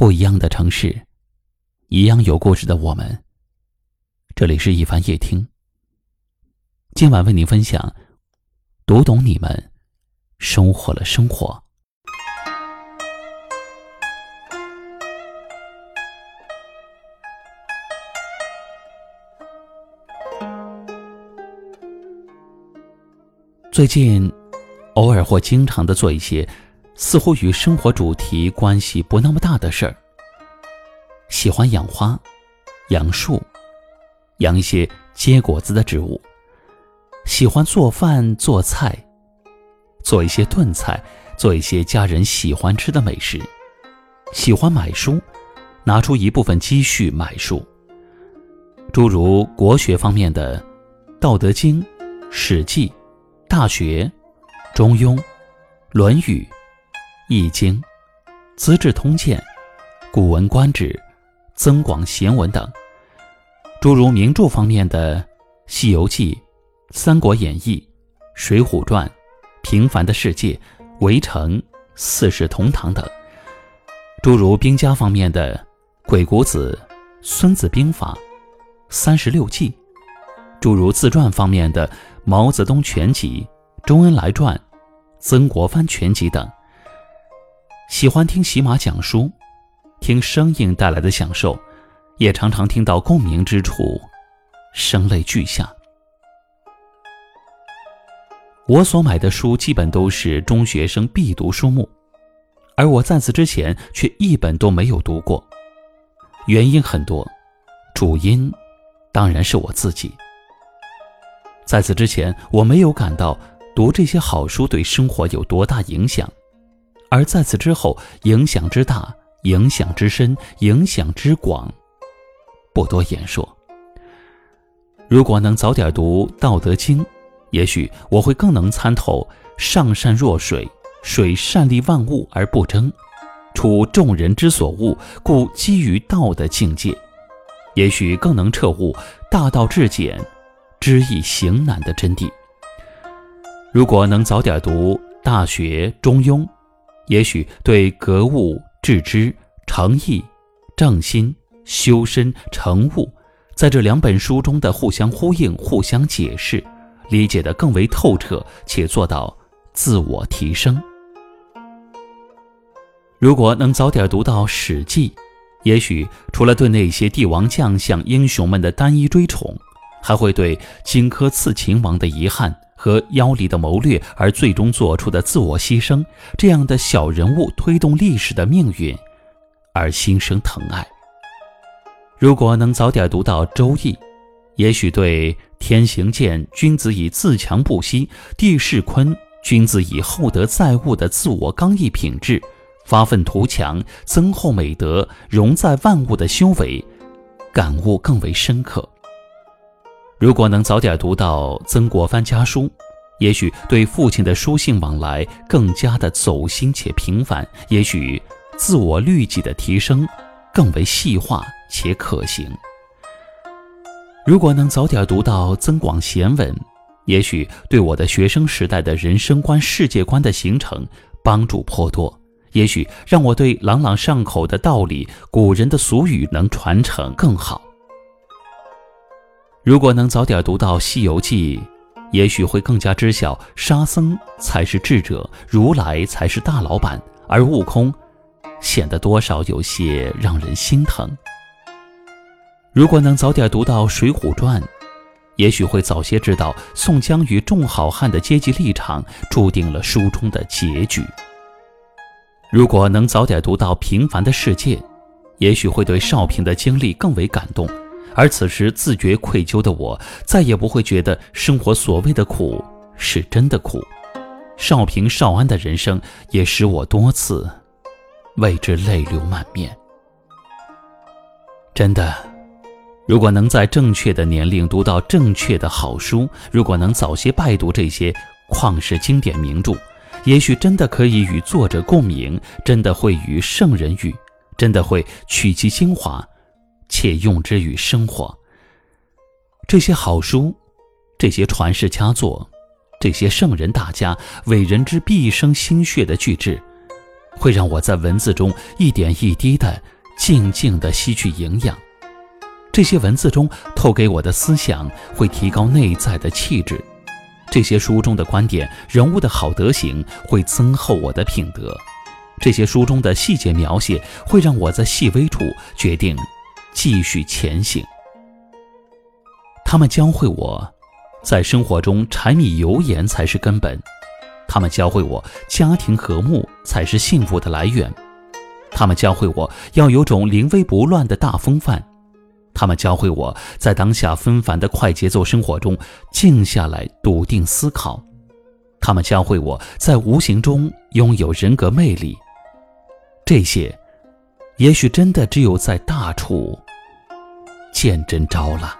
不一样的城市，一样有故事的我们。这里是一凡夜听。今晚为您分享，读懂你们，收获了生活。最近，偶尔或经常的做一些。似乎与生活主题关系不那么大的事儿。喜欢养花、养树、养一些结果子的植物。喜欢做饭做菜，做一些炖菜，做一些家人喜欢吃的美食。喜欢买书，拿出一部分积蓄买书。诸如国学方面的《道德经》《史记》《大学》《中庸》《论语》。《易经》《资治通鉴》《古文观止》《增广贤文》等，诸如名著方面的《西游记》《三国演义》《水浒传》《平凡的世界》《围城》《四世同堂》等；诸如兵家方面的《鬼谷子》《孙子兵法》《三十六计》；诸如自传方面的《毛泽东全集》《周恩来传》《曾国藩全集》等。喜欢听喜马讲书，听声音带来的享受，也常常听到共鸣之处，声泪俱下。我所买的书基本都是中学生必读书目，而我在此之前却一本都没有读过。原因很多，主因当然是我自己。在此之前，我没有感到读这些好书对生活有多大影响。而在此之后，影响之大，影响之深，影响之广，不多言说。如果能早点读《道德经》，也许我会更能参透“上善若水，水善利万物而不争，处众人之所恶，故基于道”的境界，也许更能彻悟“大道至简，知易行难”的真谛。如果能早点读《大学》《中庸》，也许对格物致知、诚意、正心、修身、成物，在这两本书中的互相呼应、互相解释，理解的更为透彻，且做到自我提升。如果能早点读到《史记》，也许除了对那些帝王将相、英雄们的单一追崇，还会对荆轲刺秦王的遗憾。和妖离的谋略，而最终做出的自我牺牲，这样的小人物推动历史的命运，而心生疼爱。如果能早点读到《周易》，也许对天行健，君子以自强不息；地势坤，君子以厚德载物的自我刚毅品质，发愤图强，增厚美德，融在万物的修为，感悟更为深刻。如果能早点读到曾国藩家书，也许对父亲的书信往来更加的走心且平凡，也许自我律己的提升更为细化且可行。如果能早点读到增广贤文，也许对我的学生时代的人生观、世界观的形成帮助颇多，也许让我对朗朗上口的道理、古人的俗语能传承更好。如果能早点读到《西游记》，也许会更加知晓沙僧才是智者，如来才是大老板，而悟空显得多少有些让人心疼。如果能早点读到《水浒传》，也许会早些知道宋江与众好汉的阶级立场注定了书中的结局。如果能早点读到《平凡的世界》，也许会对少平的经历更为感动。而此时自觉愧疚的我，再也不会觉得生活所谓的苦是真的苦。少平、少安的人生也使我多次为之泪流满面。真的，如果能在正确的年龄读到正确的好书，如果能早些拜读这些旷世经典名著，也许真的可以与作者共鸣，真的会与圣人语，真的会取其精华。且用之于生活。这些好书，这些传世佳作，这些圣人大家伟人之毕生心血的巨制，会让我在文字中一点一滴的静静的吸取营养。这些文字中透给我的思想会提高内在的气质，这些书中的观点、人物的好德行会增厚我的品德，这些书中的细节描写会让我在细微处决定继续前行。他们教会我，在生活中柴米油盐才是根本；他们教会我，家庭和睦才是幸福的来源；他们教会我要有种临危不乱的大风范。他们教会我在当下纷繁的快节奏生活中静下来，笃定思考。他们教会我在无形中拥有人格魅力。这些，也许真的只有在大处见真招了。